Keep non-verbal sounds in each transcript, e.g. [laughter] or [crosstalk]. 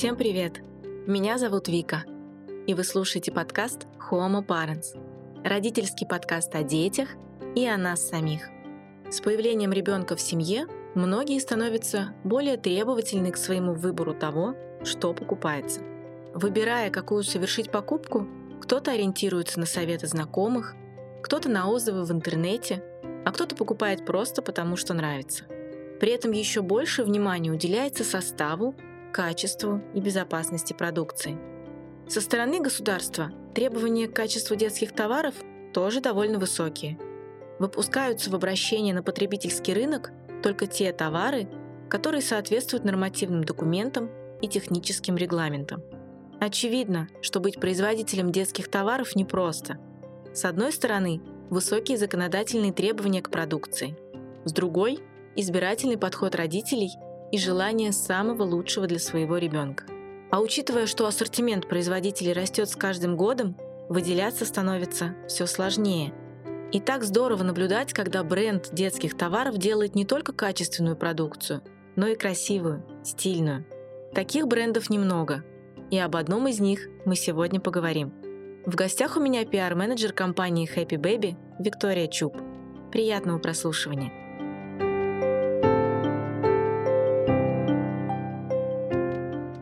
Всем привет! Меня зовут Вика, и вы слушаете подкаст Homo Parents, родительский подкаст о детях и о нас самих. С появлением ребенка в семье многие становятся более требовательны к своему выбору того, что покупается. Выбирая, какую совершить покупку, кто-то ориентируется на советы знакомых, кто-то на отзывы в интернете, а кто-то покупает просто потому, что нравится. При этом еще больше внимания уделяется составу, качеству и безопасности продукции. Со стороны государства требования к качеству детских товаров тоже довольно высокие. Выпускаются в обращение на потребительский рынок только те товары, которые соответствуют нормативным документам и техническим регламентам. Очевидно, что быть производителем детских товаров непросто. С одной стороны, высокие законодательные требования к продукции. С другой – избирательный подход родителей и желание самого лучшего для своего ребенка. А учитывая, что ассортимент производителей растет с каждым годом, выделяться становится все сложнее. И так здорово наблюдать, когда бренд детских товаров делает не только качественную продукцию, но и красивую, стильную. Таких брендов немного, и об одном из них мы сегодня поговорим. В гостях у меня пиар-менеджер компании Happy Baby Виктория Чуб. Приятного прослушивания!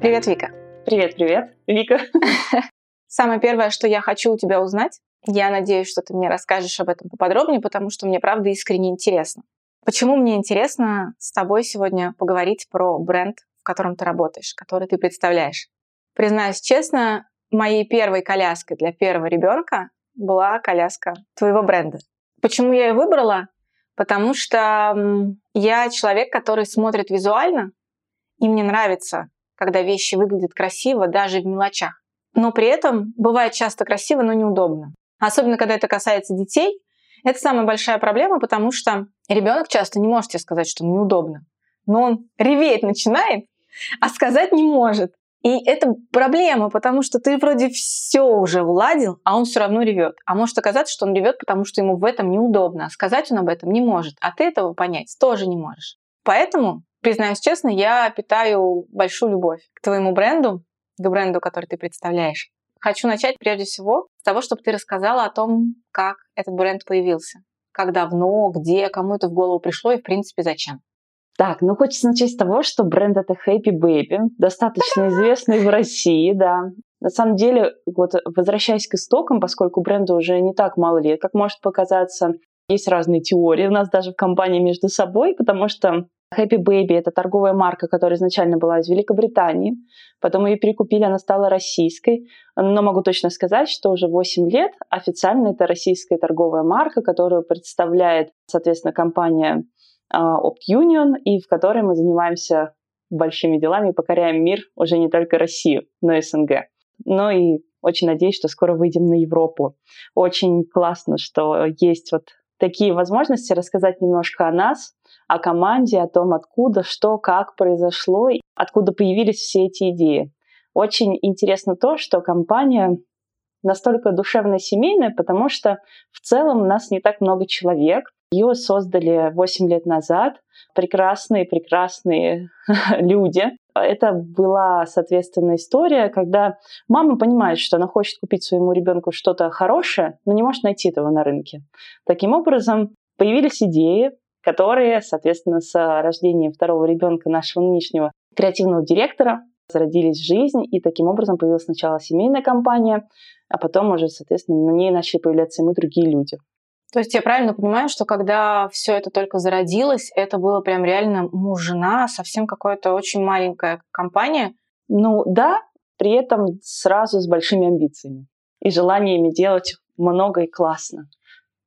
Привет, Вика. Привет, привет, Вика. [laughs] Самое первое, что я хочу у тебя узнать, я надеюсь, что ты мне расскажешь об этом поподробнее, потому что мне правда искренне интересно. Почему мне интересно с тобой сегодня поговорить про бренд, в котором ты работаешь, который ты представляешь? Признаюсь честно, моей первой коляской для первого ребенка была коляска твоего бренда. Почему я ее выбрала? Потому что я человек, который смотрит визуально, и мне нравится когда вещи выглядят красиво даже в мелочах. Но при этом бывает часто красиво, но неудобно. Особенно, когда это касается детей, это самая большая проблема, потому что ребенок часто не может тебе сказать, что неудобно. Но он реветь начинает, а сказать не может. И это проблема, потому что ты вроде все уже уладил, а он все равно ревет. А может оказаться, что он ревет, потому что ему в этом неудобно. А сказать он об этом не может. А ты этого понять тоже не можешь. Поэтому Признаюсь честно, я питаю большую любовь к твоему бренду, к бренду, который ты представляешь. Хочу начать прежде всего с того, чтобы ты рассказала о том, как этот бренд появился. Как давно, где, кому это в голову пришло и, в принципе, зачем. Так, ну хочется начать с того, что бренд это Happy Baby, достаточно известный в России, да. На самом деле, вот возвращаясь к истокам, поскольку бренду уже не так мало лет, как может показаться, есть разные теории у нас даже в компании между собой, потому что Happy Baby — это торговая марка, которая изначально была из Великобритании. Потом ее перекупили, она стала российской. Но могу точно сказать, что уже 8 лет официально это российская торговая марка, которую представляет, соответственно, компания а, Opt Union, и в которой мы занимаемся большими делами покоряем мир уже не только Россию, но и СНГ. Ну и очень надеюсь, что скоро выйдем на Европу. Очень классно, что есть вот такие возможности рассказать немножко о нас, о команде, о том, откуда, что, как произошло, откуда появились все эти идеи. Очень интересно то, что компания настолько душевно семейная, потому что в целом у нас не так много человек. Ее создали 8 лет назад прекрасные-прекрасные [laughs] люди. Это была, соответственно, история, когда мама понимает, что она хочет купить своему ребенку что-то хорошее, но не может найти этого на рынке. Таким образом, появились идеи, которые, соответственно, с рождением второго ребенка нашего нынешнего креативного директора зародились в жизнь, и таким образом появилась сначала семейная компания, а потом уже, соответственно, на ней начали появляться и мы другие люди. То есть я правильно понимаю, что когда все это только зародилось, это было прям реально муж-жена, совсем какая-то очень маленькая компания? Ну да, при этом сразу с большими амбициями и желаниями делать много и классно.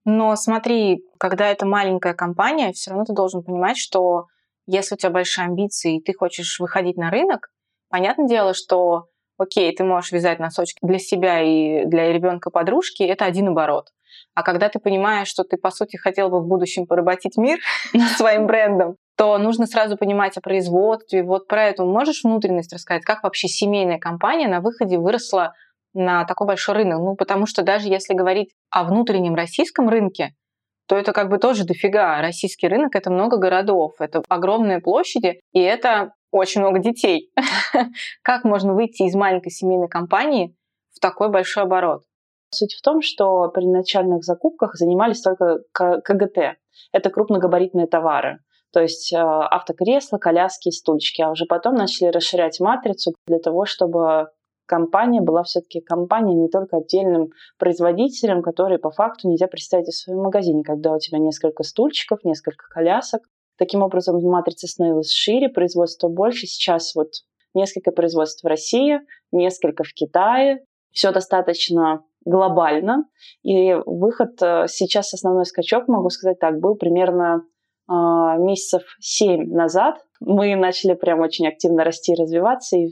Но смотри, когда это маленькая компания, все равно ты должен понимать, что если у тебя большие амбиции и ты хочешь выходить на рынок, понятное дело, что окей, ты можешь вязать носочки для себя и для ребенка подружки, это один оборот. А когда ты понимаешь, что ты, по сути, хотел бы в будущем поработить мир [laughs] своим брендом, то нужно сразу понимать о производстве. Вот про эту можешь внутренность рассказать, как вообще семейная компания на выходе выросла на такой большой рынок. Ну, потому что даже если говорить о внутреннем российском рынке, то это как бы тоже дофига. Российский рынок — это много городов, это огромные площади, и это очень много детей. [laughs] Как можно выйти из маленькой семейной компании в такой большой оборот? Суть в том, что при начальных закупках занимались только КГТ. Это крупногабаритные товары. То есть э, автокресла, коляски, стульчики. А уже потом начали расширять матрицу для того, чтобы компания была все-таки компания не только отдельным производителем, который по факту нельзя представить в своем магазине, когда у тебя несколько стульчиков, несколько колясок. Таким образом, матрица становилась шире, производство больше. Сейчас вот несколько производств в России, несколько в Китае. Все достаточно глобально. И выход э, сейчас, основной скачок, могу сказать так, был примерно э, месяцев семь назад. Мы начали прям очень активно расти и развиваться, и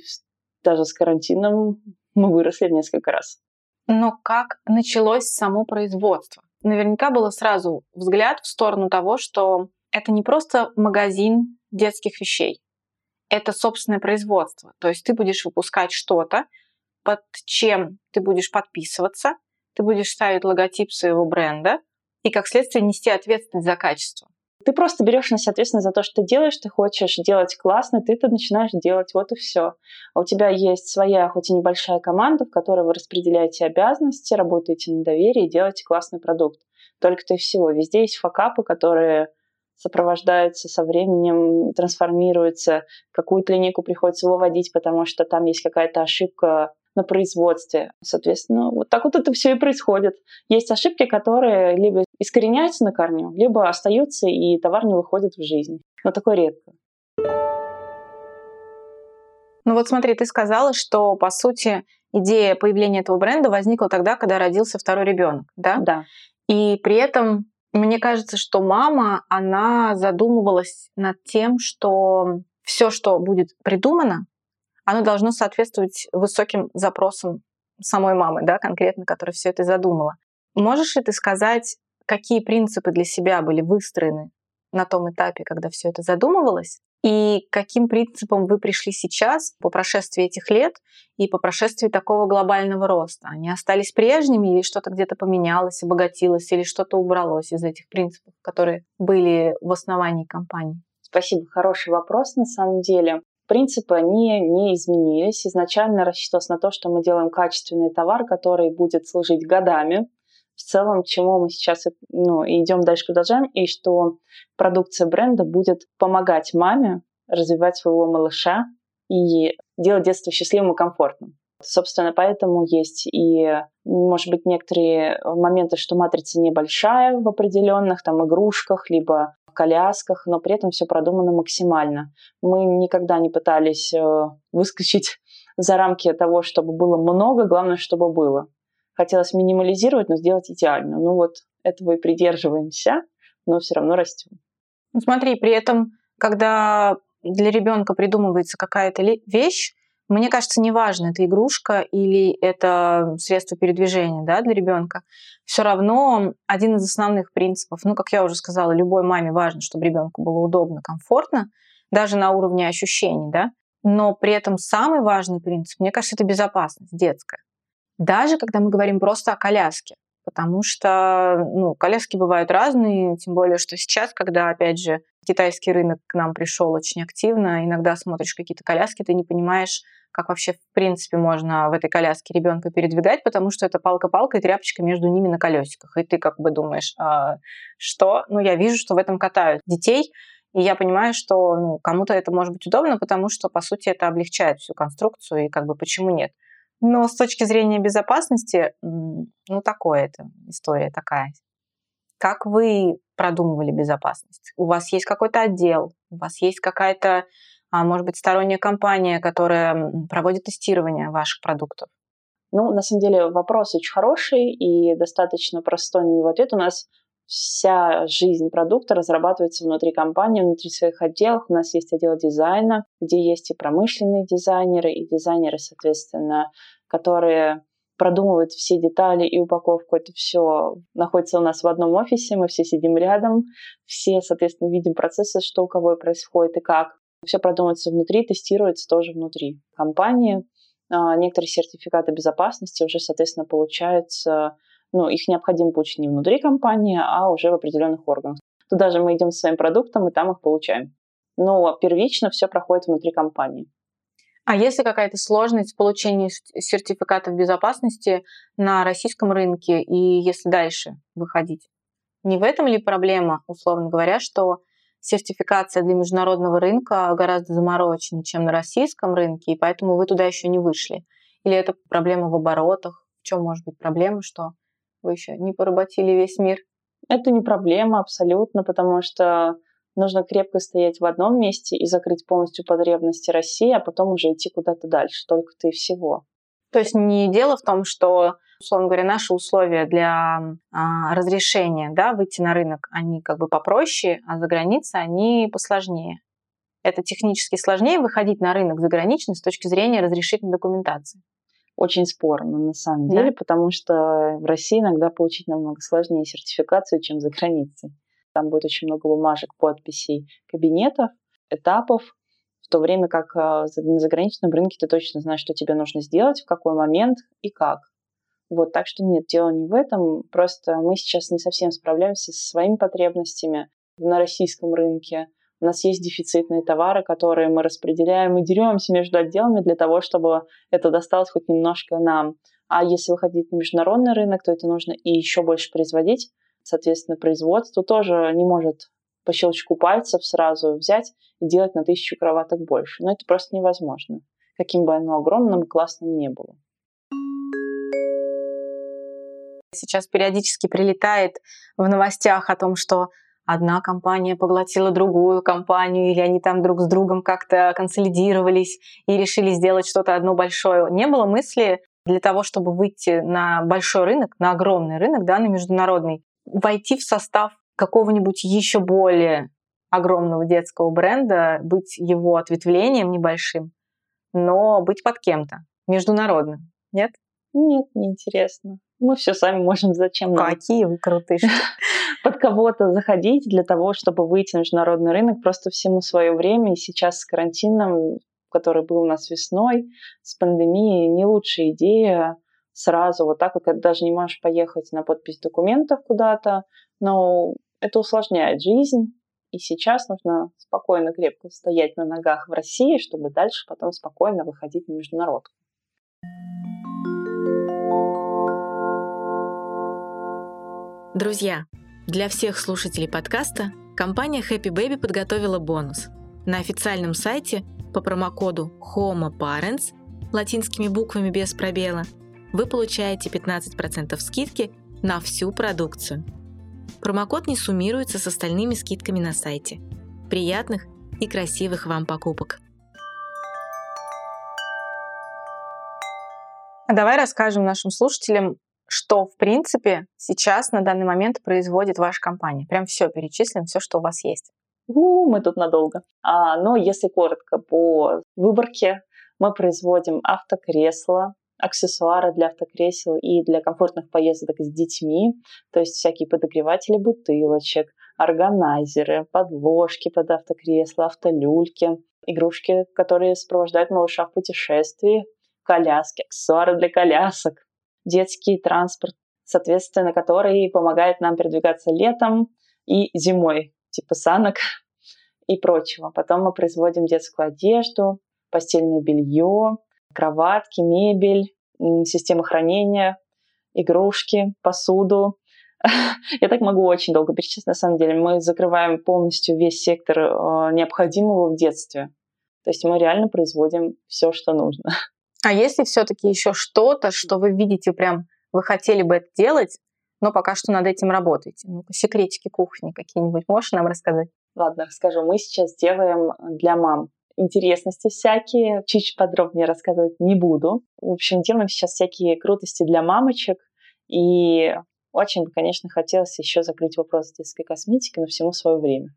даже с карантином мы выросли в несколько раз. Но как началось само производство? Наверняка было сразу взгляд в сторону того, что это не просто магазин детских вещей, это собственное производство. То есть ты будешь выпускать что-то, под чем ты будешь подписываться, ты будешь ставить логотип своего бренда и, как следствие, нести ответственность за качество. Ты просто берешь на себя ответственность за то, что ты делаешь, ты хочешь делать классно, ты это начинаешь делать, вот и все. А у тебя есть своя, хоть и небольшая команда, в которой вы распределяете обязанности, работаете на доверии и делаете классный продукт. Только-то и всего. Везде есть факапы, которые сопровождаются со временем, трансформируются. Какую-то линейку приходится выводить, потому что там есть какая-то ошибка на производстве. Соответственно, вот так вот это все и происходит. Есть ошибки, которые либо искореняются на корню, либо остаются, и товар не выходит в жизнь. Но такое редко. Ну вот смотри, ты сказала, что, по сути, идея появления этого бренда возникла тогда, когда родился второй ребенок, да? Да. И при этом мне кажется, что мама, она задумывалась над тем, что все, что будет придумано, оно должно соответствовать высоким запросам самой мамы, да, конкретно, которая все это задумала. Можешь ли ты сказать, какие принципы для себя были выстроены на том этапе, когда все это задумывалось? И каким принципам вы пришли сейчас по прошествии этих лет и по прошествии такого глобального роста? Они остались прежними или что-то где-то поменялось, обогатилось или что-то убралось из этих принципов, которые были в основании компании? Спасибо, хороший вопрос на самом деле. Принципы, они не изменились. Изначально рассчитывалось на то, что мы делаем качественный товар, который будет служить годами. В целом, чему мы сейчас ну, идем дальше продолжаем, и что продукция бренда будет помогать маме развивать своего малыша и делать детство счастливым и комфортным. Собственно, поэтому есть и, может быть, некоторые моменты, что матрица небольшая в определенных там игрушках, либо колясках, но при этом все продумано максимально. Мы никогда не пытались э, выскочить [laughs] за рамки того, чтобы было много, главное, чтобы было. Хотелось минимализировать, но сделать идеально. Ну вот этого и придерживаемся, но все равно растем. Ну смотри, при этом, когда для ребенка придумывается какая-то вещь, мне кажется, неважно, это игрушка или это средство передвижения да, для ребенка. Все равно один из основных принципов, ну, как я уже сказала, любой маме важно, чтобы ребенку было удобно, комфортно, даже на уровне ощущений, да. Но при этом самый важный принцип, мне кажется, это безопасность детская. Даже когда мы говорим просто о коляске потому что ну, коляски бывают разные, тем более, что сейчас, когда, опять же, китайский рынок к нам пришел очень активно, иногда смотришь какие-то коляски, ты не понимаешь, как вообще в принципе можно в этой коляске ребенка передвигать, потому что это палка-палка и тряпочка между ними на колесиках. И ты как бы думаешь, а, что? Ну, я вижу, что в этом катают детей, и я понимаю, что ну, кому-то это может быть удобно, потому что, по сути, это облегчает всю конструкцию, и как бы почему нет. Но с точки зрения безопасности, ну, такое это, история такая. Как вы продумывали безопасность? У вас есть какой-то отдел, у вас есть какая-то а может быть, сторонняя компания, которая проводит тестирование ваших продуктов? Ну, на самом деле вопрос очень хороший и достаточно простой на него ответ. У нас вся жизнь продукта разрабатывается внутри компании, внутри своих отделов. У нас есть отдел дизайна, где есть и промышленные дизайнеры, и дизайнеры, соответственно, которые продумывают все детали и упаковку. Это все находится у нас в одном офисе, мы все сидим рядом, все, соответственно, видим процессы, что у кого происходит и как. Все продумывается внутри, тестируется тоже внутри компании. А, некоторые сертификаты безопасности уже, соответственно, получаются, ну, их необходимо получить не внутри компании, а уже в определенных органах. Туда же мы идем с своим продуктом и там их получаем. но первично все проходит внутри компании. А если какая-то сложность в получении сертификатов безопасности на российском рынке и если дальше выходить? Не в этом ли проблема, условно говоря, что сертификация для международного рынка гораздо замороченнее, чем на российском рынке, и поэтому вы туда еще не вышли? Или это проблема в оборотах? В чем может быть проблема, что вы еще не поработили весь мир? Это не проблема абсолютно, потому что нужно крепко стоять в одном месте и закрыть полностью потребности России, а потом уже идти куда-то дальше, только-то и всего. То есть не дело в том, что, условно говоря, наши условия для а, разрешения да, выйти на рынок, они как бы попроще, а за границей они посложнее. Это технически сложнее выходить на рынок заграничный с точки зрения разрешительной документации. Очень спорно на самом да? деле, потому что в России иногда получить намного сложнее сертификацию, чем за границей. Там будет очень много бумажек, подписей, кабинетов, этапов, в то время как а, на заграничном рынке ты точно знаешь, что тебе нужно сделать, в какой момент и как. Вот, так что нет, дело не в этом. Просто мы сейчас не совсем справляемся со своими потребностями на российском рынке. У нас есть дефицитные товары, которые мы распределяем и деремся между отделами для того, чтобы это досталось хоть немножко нам. А если выходить на международный рынок, то это нужно и еще больше производить. Соответственно, производство тоже не может по щелчку пальцев сразу взять и делать на тысячу кроваток больше. Но это просто невозможно, каким бы оно огромным и классным не было. Сейчас периодически прилетает в новостях о том, что одна компания поглотила другую компанию, или они там друг с другом как-то консолидировались и решили сделать что-то одно большое. Не было мысли для того, чтобы выйти на большой рынок, на огромный рынок, да, на международный, войти в состав какого-нибудь еще более огромного детского бренда, быть его ответвлением небольшим, но быть под кем-то, международным. Нет? Нет, неинтересно. Мы все сами можем. Зачем нам? Какие вы крутые. [laughs] Под кого-то заходить для того, чтобы выйти на международный рынок. Просто всему свое время. И сейчас с карантином, который был у нас весной, с пандемией, не лучшая идея сразу вот так когда даже не можешь поехать на подпись документов куда-то, но это усложняет жизнь, и сейчас нужно спокойно, крепко стоять на ногах в России, чтобы дальше потом спокойно выходить на международку. Друзья, для всех слушателей подкаста компания Happy Baby подготовила бонус. На официальном сайте по промокоду HOMOPARENTS латинскими буквами без пробела вы получаете 15% скидки на всю продукцию – Промокод не суммируется с остальными скидками на сайте. Приятных и красивых вам покупок! А давай расскажем нашим слушателям, что, в принципе, сейчас на данный момент производит ваша компания. Прям все перечислим, все, что у вас есть. У, мы тут надолго. А, но если коротко по выборке, мы производим автокресла, аксессуары для автокресел и для комфортных поездок с детьми, то есть всякие подогреватели бутылочек, органайзеры, подложки под автокресло, автолюльки, игрушки, которые сопровождают малыша в путешествии, коляски, аксессуары для колясок, детский транспорт, соответственно, который помогает нам передвигаться летом и зимой, типа санок и прочего. Потом мы производим детскую одежду, постельное белье, кроватки, мебель, система хранения, игрушки, посуду. [laughs] Я так могу очень долго перечислить, на самом деле. Мы закрываем полностью весь сектор э, необходимого в детстве. То есть мы реально производим все, что нужно. [laughs] А если все-таки еще что-то, что вы видите прям, вы хотели бы это делать, но пока что над этим работаете? Ну, секретики кухни какие-нибудь можешь нам рассказать? Ладно, расскажу. Мы сейчас делаем для мам интересности всякие. Чуть подробнее рассказывать не буду. В общем, делаем сейчас всякие крутости для мамочек. И очень бы, конечно, хотелось еще закрыть вопрос детской косметики, но всему свое время.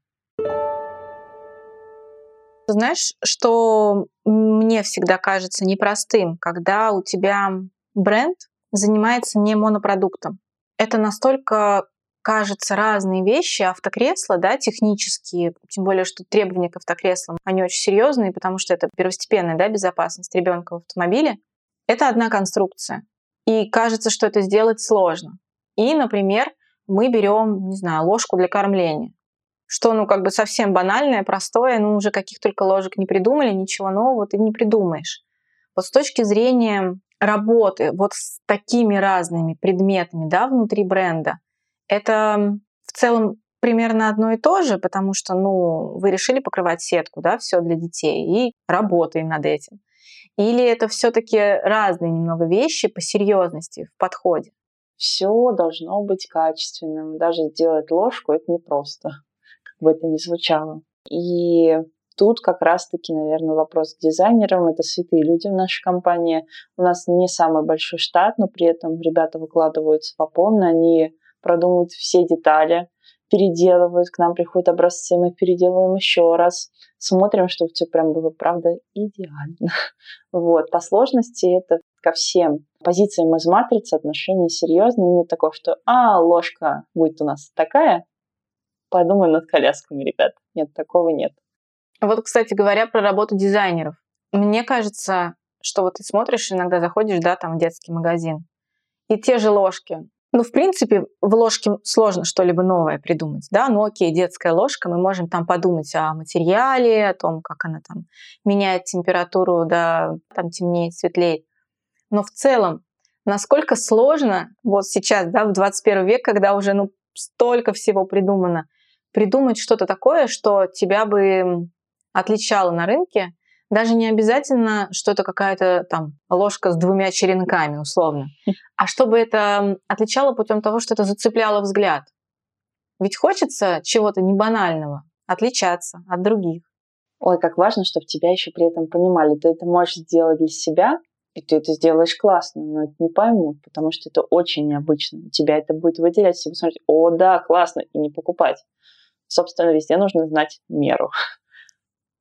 Знаешь, что мне всегда кажется непростым, когда у тебя бренд занимается не монопродуктом. Это настолько кажется, разные вещи. Автокресла, да, технические, тем более, что требования к автокреслам, они очень серьезные, потому что это первостепенная да, безопасность ребенка в автомобиле. Это одна конструкция. И кажется, что это сделать сложно. И, например, мы берем, не знаю, ложку для кормления. что, ну, как бы совсем банальное, простое, ну, уже каких только ложек не придумали, ничего нового ты не придумаешь. Вот с точки зрения работы вот с такими разными предметами, да, внутри бренда, это в целом примерно одно и то же, потому что, ну, вы решили покрывать сетку, да, все для детей, и работаем над этим. Или это все-таки разные немного вещи по серьезности в подходе? Все должно быть качественным. Даже сделать ложку это непросто, как бы это ни звучало. И тут как раз-таки, наверное, вопрос к дизайнерам. Это святые люди в нашей компании. У нас не самый большой штат, но при этом ребята выкладываются по полной. Они продумывают все детали, переделывают, к нам приходят образцы, мы переделываем еще раз, смотрим, чтобы все прям было, правда, идеально. [laughs] Вот. По сложности это ко всем позициям из матрицы отношения серьезные. Нет такого, что «а, ложка будет у нас такая», подумаем над колясками, ребят. Нет, такого нет. Вот, кстати говоря, про работу дизайнеров. Мне кажется, что вот ты смотришь, иногда заходишь, да, там в детский магазин, и те же ложки, ну, в принципе, в ложке сложно что-либо новое придумать, да, ну окей, детская ложка, мы можем там подумать о материале, о том, как она там меняет температуру, да, там темнеет, светлеет. Но в целом, насколько сложно вот сейчас, да, в 21 век, когда уже, ну, столько всего придумано, придумать что-то такое, что тебя бы отличало на рынке, даже не обязательно, что это какая-то там ложка с двумя черенками, условно, [laughs] а чтобы это отличало путем того, что это зацепляло взгляд. Ведь хочется чего-то не банального, отличаться от других. Ой, как важно, чтобы тебя еще при этом понимали. Ты это можешь сделать для себя, и ты это сделаешь классно, но это не поймут, потому что это очень необычно. Тебя это будет выделять, все посмотреть, о, да, классно, и не покупать. Собственно, везде нужно знать меру.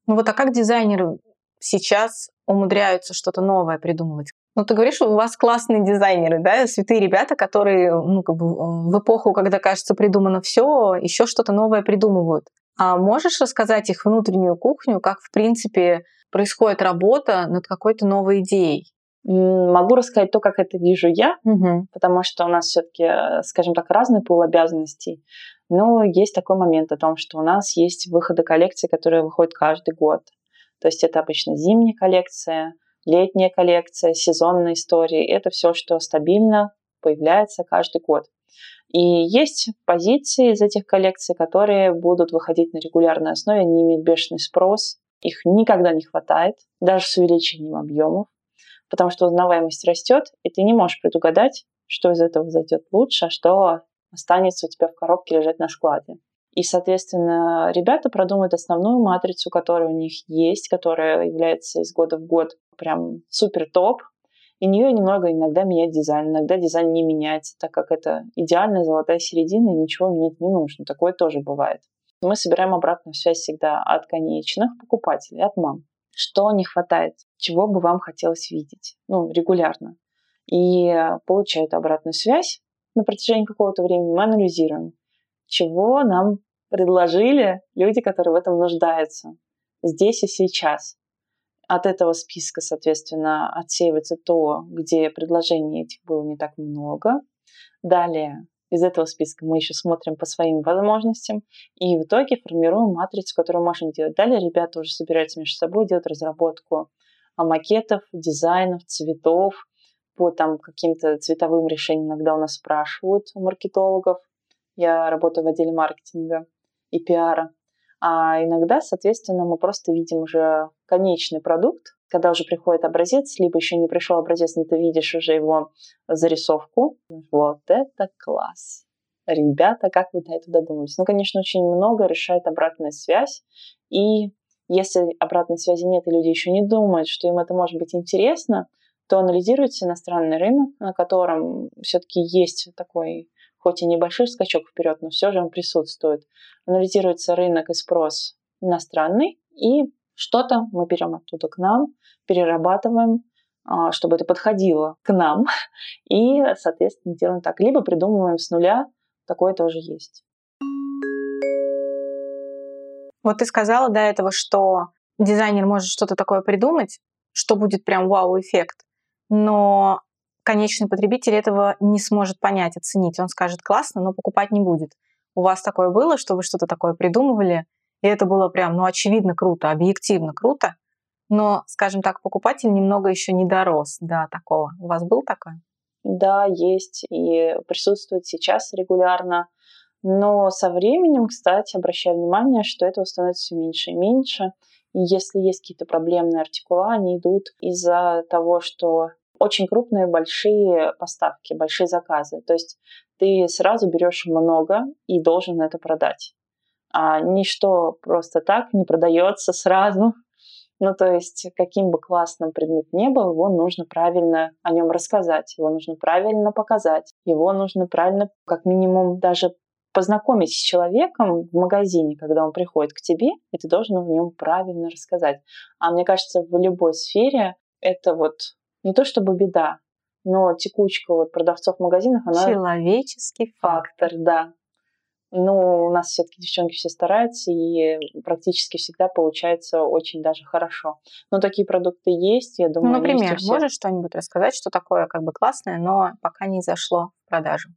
Ну вот а как дизайнеры сейчас умудряются что-то новое придумывать. Ну, ты говоришь, у вас классные дизайнеры, да, святые ребята, которые, ну, как бы в эпоху, когда, кажется, придумано все, еще что-то новое придумывают. А можешь рассказать их внутреннюю кухню, как, в принципе, происходит работа над какой-то новой идеей? Могу рассказать то, как это вижу я, угу. потому что у нас все-таки, скажем так, разный пул обязанностей. Но есть такой момент о том, что у нас есть выходы коллекции, которые выходят каждый год. То есть это обычно зимняя коллекция, летняя коллекция, сезонные истории. Это все, что стабильно появляется каждый год. И есть позиции из этих коллекций, которые будут выходить на регулярной основе, они имеют бешеный спрос, их никогда не хватает, даже с увеличением объемов, потому что узнаваемость растет, и ты не можешь предугадать, что из этого зайдет лучше, а что останется у тебя в коробке лежать на складе. И, соответственно, ребята продумают основную матрицу, которая у них есть, которая является из года в год прям супер топ. И нее немного иногда менять дизайн. Иногда дизайн не меняется, так как это идеальная золотая середина, и ничего менять не нужно. Такое тоже бывает. Мы собираем обратную связь всегда от конечных покупателей, от мам. Что не хватает? Чего бы вам хотелось видеть? Ну, регулярно. И получают обратную связь на протяжении какого-то времени. Мы анализируем чего нам предложили люди, которые в этом нуждаются здесь и сейчас. От этого списка, соответственно, отсеивается то, где предложений этих было не так много. Далее из этого списка мы еще смотрим по своим возможностям и в итоге формируем матрицу, которую можем делать. Далее ребята уже собираются между собой, делать разработку макетов, дизайнов, цветов, по там каким-то цветовым решениям иногда у нас спрашивают у маркетологов, я работаю в отделе маркетинга и пиара. А иногда, соответственно, мы просто видим уже конечный продукт, когда уже приходит образец, либо еще не пришел образец, но ты видишь уже его зарисовку. Вот это класс! Ребята, как вы до этого додумались? Ну, конечно, очень много решает обратная связь. И если обратной связи нет, и люди еще не думают, что им это может быть интересно, то анализируется иностранный рынок, на котором все-таки есть такой хоть и небольшой скачок вперед, но все же он присутствует. Анализируется рынок и спрос иностранный, и что-то мы берем оттуда к нам, перерабатываем, а, чтобы это подходило к нам, [laughs] и, соответственно, делаем так. Либо придумываем с нуля, такое тоже есть. Вот ты сказала до этого, что дизайнер может что-то такое придумать, что будет прям вау-эффект. Но конечный потребитель этого не сможет понять, оценить. Он скажет классно, но покупать не будет. У вас такое было, что вы что-то такое придумывали, и это было прям, ну, очевидно круто, объективно круто, но, скажем так, покупатель немного еще не дорос до такого. У вас был такое? Да, есть и присутствует сейчас регулярно. Но со временем, кстати, обращаю внимание, что этого становится все меньше и меньше. И если есть какие-то проблемные артикула, они идут из-за того, что очень крупные, большие поставки, большие заказы. То есть ты сразу берешь много и должен это продать. А ничто просто так не продается сразу. [laughs] Ну, то есть, каким бы классным предмет ни был, его нужно правильно о нем рассказать, его нужно правильно показать, его нужно правильно, как минимум, даже познакомить с человеком в магазине, когда он приходит к тебе, и ты должен в нем правильно рассказать. А мне кажется, в любой сфере это вот не то чтобы беда, но текучка вот продавцов в магазинах, она... Человеческий фактор. Фактор, да. Ну, у нас все-таки девчонки все стараются, и практически всегда получается очень даже хорошо. Но такие продукты есть, я думаю. Ну, например, можешь что-нибудь рассказать, что такое как бы классное, но пока не зашло в продажу?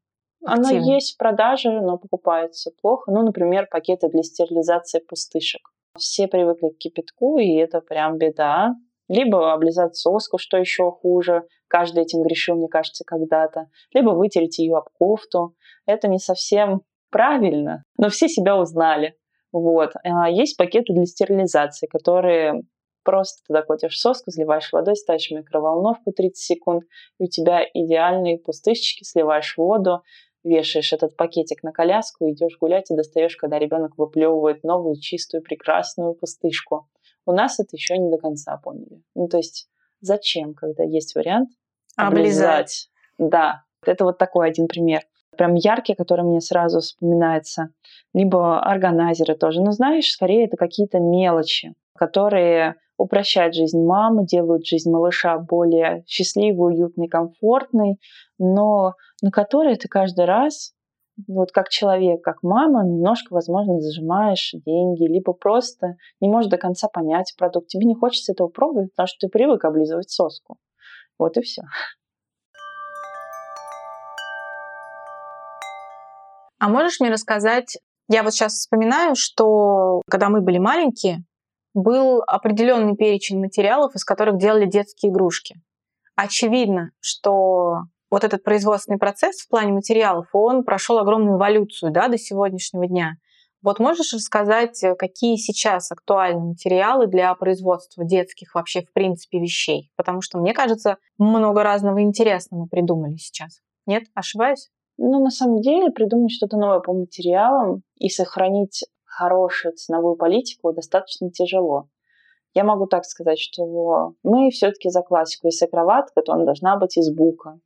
Оно есть в продаже, но покупается плохо. Ну, например, пакеты для стерилизации пустышек. Все привыкли к кипятку, и это прям беда. Либо облизать соску, что еще хуже. Каждый этим грешил, мне кажется, когда-то. Либо вытереть ее об кофту. Это не совсем правильно, но все себя узнали. Вот. А есть пакеты для стерилизации, которые просто туда кладешь соску, заливаешь водой, ставишь микроволновку 30 секунд, и у тебя идеальные пустышечки, сливаешь воду, вешаешь этот пакетик на коляску, идешь гулять и достаешь, когда ребенок выплевывает новую, чистую, прекрасную пустышку. У нас это еще не до конца поняли. Ну, то есть зачем, когда есть вариант облизать? облизать. Да, это вот такой один пример прям яркий, который мне сразу вспоминается. Либо органайзеры тоже. Но знаешь, скорее это какие-то мелочи, которые упрощают жизнь мамы, делают жизнь малыша более счастливой, уютной, комфортной, но на которые ты каждый раз, вот как человек, как мама, немножко, возможно, зажимаешь деньги, либо просто не можешь до конца понять продукт. Тебе не хочется этого пробовать, потому что ты привык облизывать соску. Вот и все. А можешь мне рассказать, я вот сейчас вспоминаю, что когда мы были маленькие, был определенный перечень материалов, из которых делали детские игрушки. Очевидно, что вот этот производственный процесс в плане материалов, он прошел огромную эволюцию да, до сегодняшнего дня. Вот можешь рассказать, какие сейчас актуальны материалы для производства детских вообще в принципе вещей? Потому что, мне кажется, много разного интересного придумали сейчас. Нет? Ошибаюсь? Ну, на самом деле, придумать что-то новое по материалам и сохранить хорошую ценовую политику достаточно тяжело. Я могу так сказать, что мы все-таки за классику. Если кроватка, то она должна быть из бука.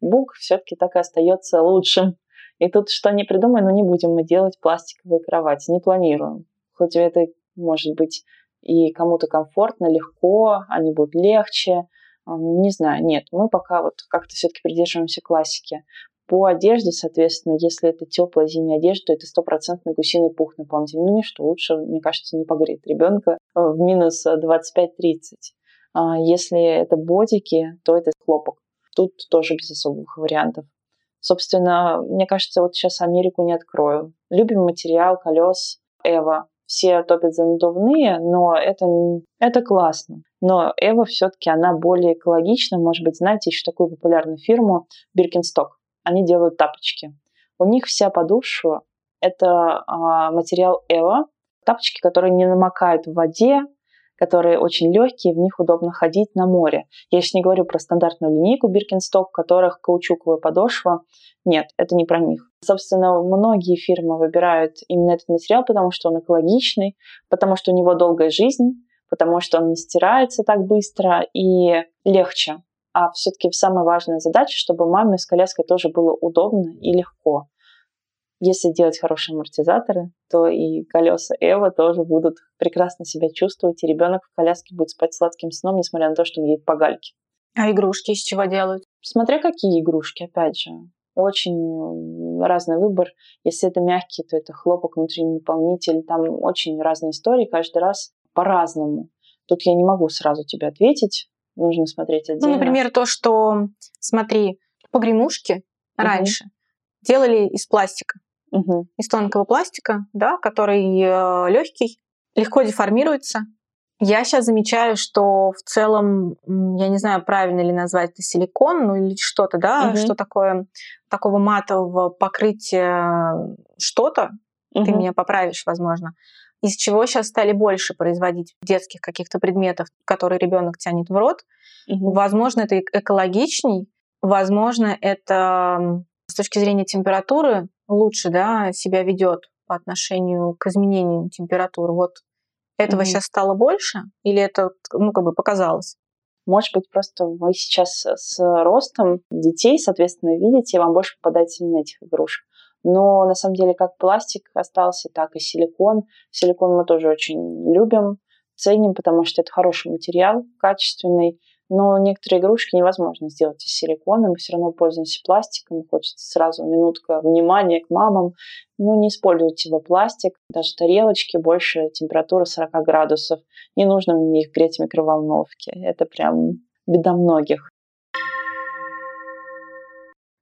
Бук все-таки так и остается лучшим. И тут что не придумай, но не будем мы делать пластиковые кровати, не планируем. Хоть это может быть и кому-то комфортно, легко, они будут легче, не знаю, нет, мы пока вот как-то все-таки придерживаемся классики. По одежде, соответственно, если это теплая зимняя одежда, то это стопроцентный гусиный пух наполнитель. Ну ничто, лучше, мне кажется, не погреть ребенка э, в минус 25-30. А если это бодики, то это хлопок. Тут тоже без особых вариантов. Собственно, мне кажется, вот сейчас Америку не открою. Любим материал колес Эва. Все топят за надувные, но это, это классно. Но Эва все-таки она более экологична. Может быть, знаете еще такую популярную фирму Birkenstock они делают тапочки. У них вся подошва – это а, материал Эва, тапочки, которые не намокают в воде, которые очень легкие, в них удобно ходить на море. Я сейчас не говорю про стандартную линейку Birkenstock, в которых каучуковая подошва. Нет, это не про них. Собственно, многие фирмы выбирают именно этот материал, потому что он экологичный, потому что у него долгая жизнь, потому что он не стирается так быстро и легче а все-таки самая важная задача, чтобы маме с коляской тоже было удобно и легко. Если делать хорошие амортизаторы, то и колеса Эва тоже будут прекрасно себя чувствовать, и ребенок в коляске будет спать сладким сном, несмотря на то, что он едет по гальке. А игрушки из чего делают? Смотря какие игрушки, опять же. Очень разный выбор. Если это мягкие, то это хлопок, внутренний наполнитель. Там очень разные истории, каждый раз по-разному. Тут я не могу сразу тебе ответить, нужно смотреть ну, отдельно. Ну, например, то, что, смотри, погремушки угу. раньше делали из пластика. Угу. из тонкого пластика, да, который э, легкий, легко деформируется. Я сейчас замечаю, что в целом, я не знаю, правильно ли назвать это силикон, ну или что-то, да, угу. что такое такого матового покрытия что-то, угу. ты меня поправишь, возможно, из чего сейчас стали больше производить детских каких-то предметов, которые ребенок тянет в рот. Угу. Возможно, это экологичней, возможно, это с точки зрения температуры лучше да, себя ведет по отношению к изменению температуры. Вот этого mm-hmm. сейчас стало больше или это, ну, как бы показалось? Может быть, просто вы сейчас с ростом детей, соответственно, видите, вам больше попадается именно этих игрушек. Но на самом деле как пластик остался, так и силикон. Силикон мы тоже очень любим, ценим, потому что это хороший материал, качественный. Но некоторые игрушки невозможно сделать из силикона. Мы все равно пользуемся пластиком. Хочется сразу минутка внимания к мамам. Ну, не используйте его пластик. Даже тарелочки больше температуры 40 градусов. Не нужно в них греть в микроволновке. Это прям беда многих.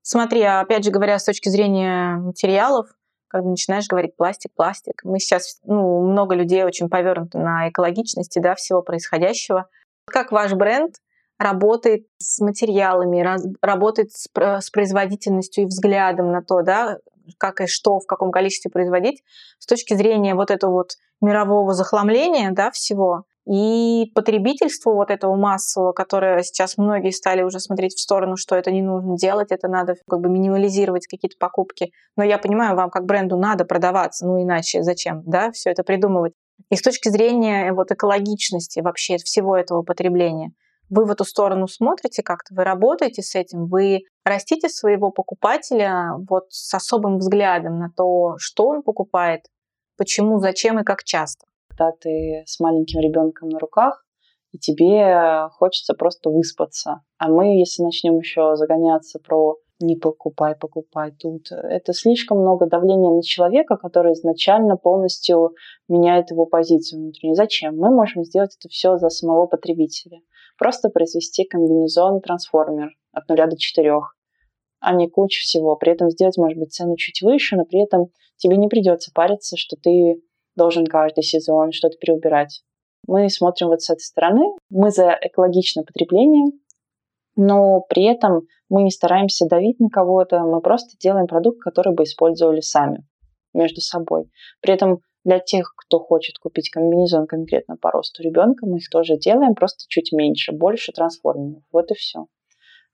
Смотри, а опять же говоря, с точки зрения материалов, когда начинаешь говорить пластик, пластик, мы сейчас, ну, много людей очень повернуты на экологичности, да, всего происходящего. Как ваш бренд работает с материалами, раз, работает с, с производительностью и взглядом на то, да, как и что, в каком количестве производить, с точки зрения вот этого вот мирового захламления, да, всего, и потребительство вот этого массового, которое сейчас многие стали уже смотреть в сторону, что это не нужно делать, это надо как бы минимализировать какие-то покупки. Но я понимаю, вам как бренду надо продаваться, ну иначе зачем, да, все это придумывать. И с точки зрения вот экологичности вообще всего этого потребления, вы в эту сторону смотрите как-то, вы работаете с этим, вы растите своего покупателя вот с особым взглядом на то, что он покупает, почему, зачем и как часто когда ты с маленьким ребенком на руках, и тебе хочется просто выспаться. А мы, если начнем еще загоняться про не покупай, покупай тут, это слишком много давления на человека, который изначально полностью меняет его позицию внутреннюю. Зачем? Мы можем сделать это все за самого потребителя. Просто произвести комбинезон трансформер от нуля до четырех, а не кучу всего. При этом сделать, может быть, цену чуть выше, но при этом тебе не придется париться, что ты должен каждый сезон что-то переубирать. Мы смотрим вот с этой стороны. Мы за экологичное потребление, но при этом мы не стараемся давить на кого-то, мы просто делаем продукт, который бы использовали сами между собой. При этом для тех, кто хочет купить комбинезон конкретно по росту ребенка, мы их тоже делаем, просто чуть меньше, больше трансформеров. Вот и все.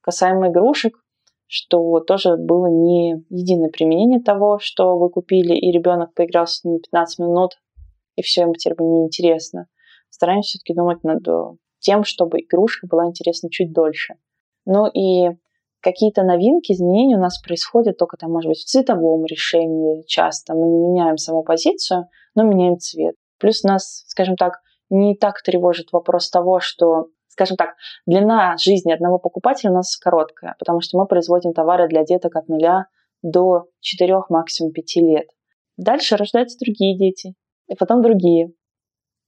Касаемо игрушек, что тоже было не единое применение того, что вы купили, и ребенок поиграл с ним 15 минут, и все ему теперь не интересно. Стараемся все-таки думать над тем, чтобы игрушка была интересна чуть дольше. Ну и какие-то новинки, изменения у нас происходят только там, может быть, в цветовом решении часто. Мы не меняем саму позицию, но меняем цвет. Плюс нас, скажем так, не так тревожит вопрос того, что скажем так, длина жизни одного покупателя у нас короткая, потому что мы производим товары для деток от нуля до 4, максимум 5 лет. Дальше рождаются другие дети, и потом другие.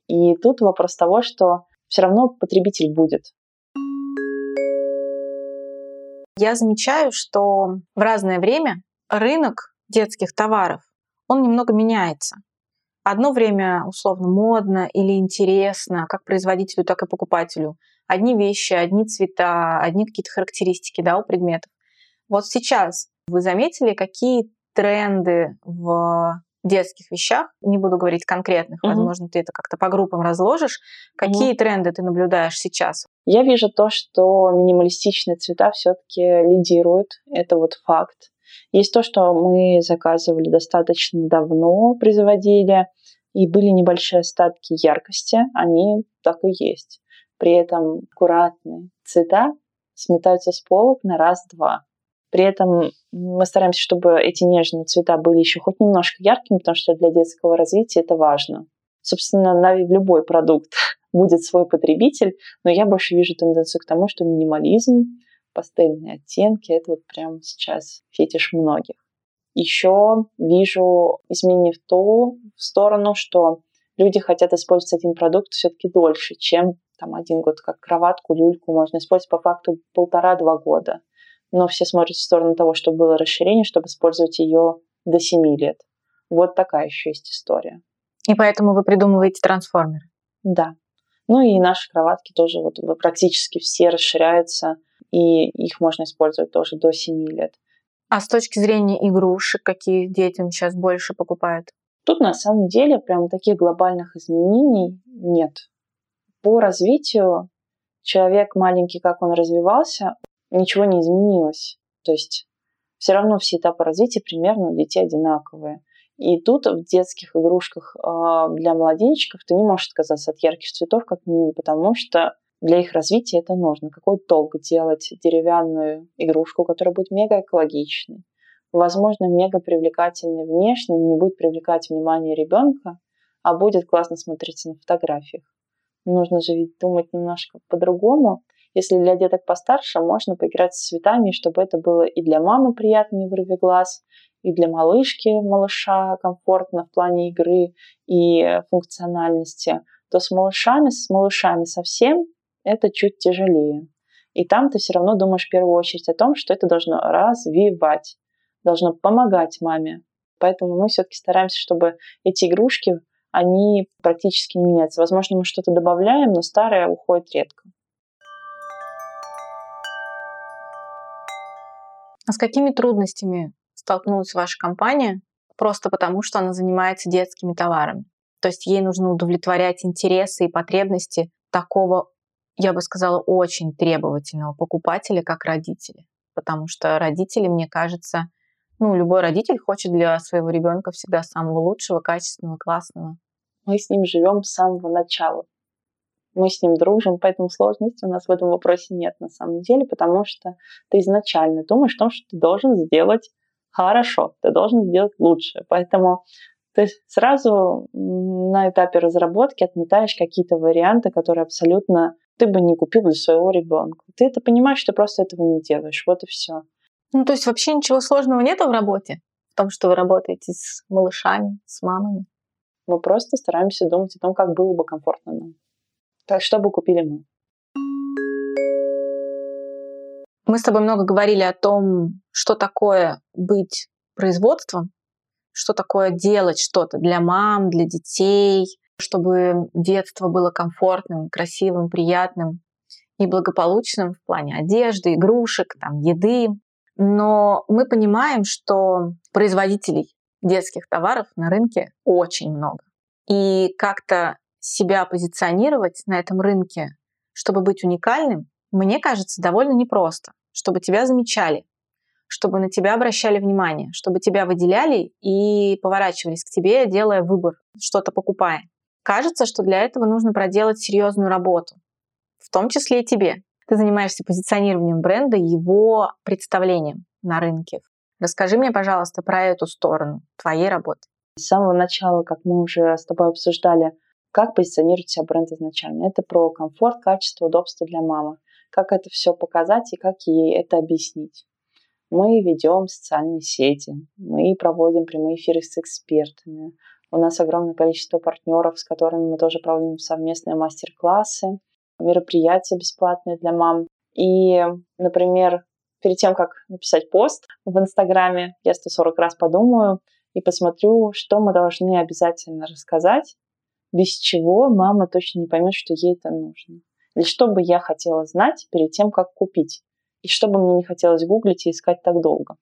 И тут вопрос того, что все равно потребитель будет. Я замечаю, что в разное время рынок детских товаров, он немного меняется. Одно время условно модно или интересно как производителю, так и покупателю одни вещи, одни цвета, одни какие-то характеристики да, у предметов. Вот сейчас вы заметили, какие тренды в детских вещах, не буду говорить конкретных, mm-hmm. возможно, ты это как-то по группам разложишь. Какие mm-hmm. тренды ты наблюдаешь сейчас? Я вижу то, что минималистичные цвета все-таки лидируют. Это вот факт. Есть то, что мы заказывали достаточно давно, производили, и были небольшие остатки яркости, они так и есть при этом аккуратные цвета сметаются с полок на раз-два. При этом мы стараемся, чтобы эти нежные цвета были еще хоть немножко яркими, потому что для детского развития это важно. Собственно, на любой продукт [laughs] будет свой потребитель, но я больше вижу тенденцию к тому, что минимализм, пастельные оттенки — это вот прямо сейчас фетиш многих. Еще вижу изменения в ту сторону, что люди хотят использовать один продукт все-таки дольше, чем там один год, как кроватку, люльку можно использовать по факту полтора-два года. Но все смотрят в сторону того, чтобы было расширение, чтобы использовать ее до 7 лет. Вот такая еще есть история. И поэтому вы придумываете трансформеры? Да. Ну и наши кроватки тоже вот практически все расширяются, и их можно использовать тоже до 7 лет. А с точки зрения игрушек, какие детям сейчас больше покупают? Тут на самом деле прям таких глобальных изменений нет. По развитию человек маленький, как он развивался, ничего не изменилось. То есть все равно все этапы развития примерно у детей одинаковые. И тут в детских игрушках а, для младенчиков ты не можешь отказаться от ярких цветов, как минимум, потому что для их развития это нужно. Какой толк делать деревянную игрушку, которая будет мега экологичной, возможно, мега привлекательной внешне, не будет привлекать внимание ребенка, а будет классно смотреться на фотографиях. Нужно же ведь думать немножко по-другому. Если для деток постарше, можно поиграть с цветами, чтобы это было и для мамы приятно, не вырви глаз, и для малышки, малыша комфортно в плане игры и функциональности, то с малышами, с малышами совсем это чуть тяжелее. И там ты все равно думаешь в первую очередь о том, что это должно развивать, должно помогать маме. Поэтому мы все-таки стараемся, чтобы эти игрушки, они практически не меняются. Возможно, мы что-то добавляем, но старое уходит редко. А с какими трудностями столкнулась ваша компания просто потому, что она занимается детскими товарами? То есть ей нужно удовлетворять интересы и потребности такого, я бы сказала, очень требовательного покупателя, как родители. Потому что родители, мне кажется, ну, любой родитель хочет для своего ребенка всегда самого лучшего, качественного, классного. Мы с ним живем с самого начала мы с ним дружим, поэтому сложности у нас в этом вопросе нет на самом деле, потому что ты изначально думаешь о том, что ты должен сделать хорошо, ты должен сделать лучше. Поэтому ты сразу на этапе разработки отметаешь какие-то варианты, которые абсолютно ты бы не купил для своего ребенка. Ты это понимаешь, что просто этого не делаешь. Вот и все. Ну, то есть вообще ничего сложного нет в работе? В том, что вы работаете с малышами, с мамами? Мы просто стараемся думать о том, как было бы комфортно нам. Так что бы купили мы? Мы с тобой много говорили о том, что такое быть производством, что такое делать что-то для мам, для детей, чтобы детство было комфортным, красивым, приятным и благополучным в плане одежды, игрушек, там, еды. Но мы понимаем, что производителей детских товаров на рынке очень много. И как-то себя позиционировать на этом рынке, чтобы быть уникальным, мне кажется, довольно непросто. Чтобы тебя замечали, чтобы на тебя обращали внимание, чтобы тебя выделяли и поворачивались к тебе, делая выбор, что-то покупая. Кажется, что для этого нужно проделать серьезную работу, в том числе и тебе. Ты занимаешься позиционированием бренда и его представлением на рынке. Расскажи мне, пожалуйста, про эту сторону твоей работы. С самого начала, как мы уже с тобой обсуждали, как позиционирует себя бренд изначально? Это про комфорт, качество, удобство для мамы. Как это все показать и как ей это объяснить? Мы ведем социальные сети, мы проводим прямые эфиры с экспертами. У нас огромное количество партнеров, с которыми мы тоже проводим совместные мастер-классы, мероприятия бесплатные для мам. И, например, перед тем, как написать пост в Инстаграме, я 140 раз подумаю и посмотрю, что мы должны обязательно рассказать, без чего мама точно не поймет, что ей это нужно. Или что бы я хотела знать перед тем, как купить. И что бы мне не хотелось гуглить и искать так долго.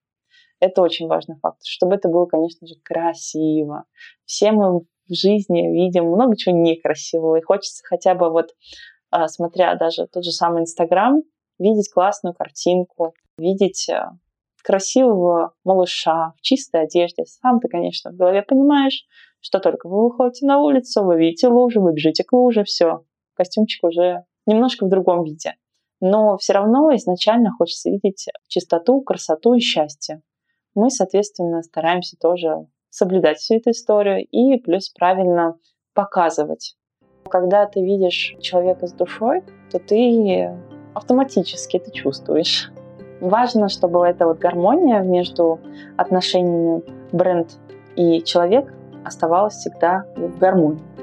Это очень важный фактор. Чтобы это было, конечно же, красиво. Все мы в жизни видим много чего некрасивого. И хочется хотя бы вот, а, смотря даже тот же самый Инстаграм, видеть классную картинку, видеть а, красивого малыша в чистой одежде. Сам ты, конечно, в голове понимаешь, что только вы выходите на улицу, вы видите лужу, вы бежите к луже, все, костюмчик уже немножко в другом виде. Но все равно изначально хочется видеть чистоту, красоту и счастье. Мы, соответственно, стараемся тоже соблюдать всю эту историю и плюс правильно показывать. Когда ты видишь человека с душой, то ты автоматически это чувствуешь. Важно, чтобы эта вот гармония между отношениями бренд и человек оставалась всегда в гармонии.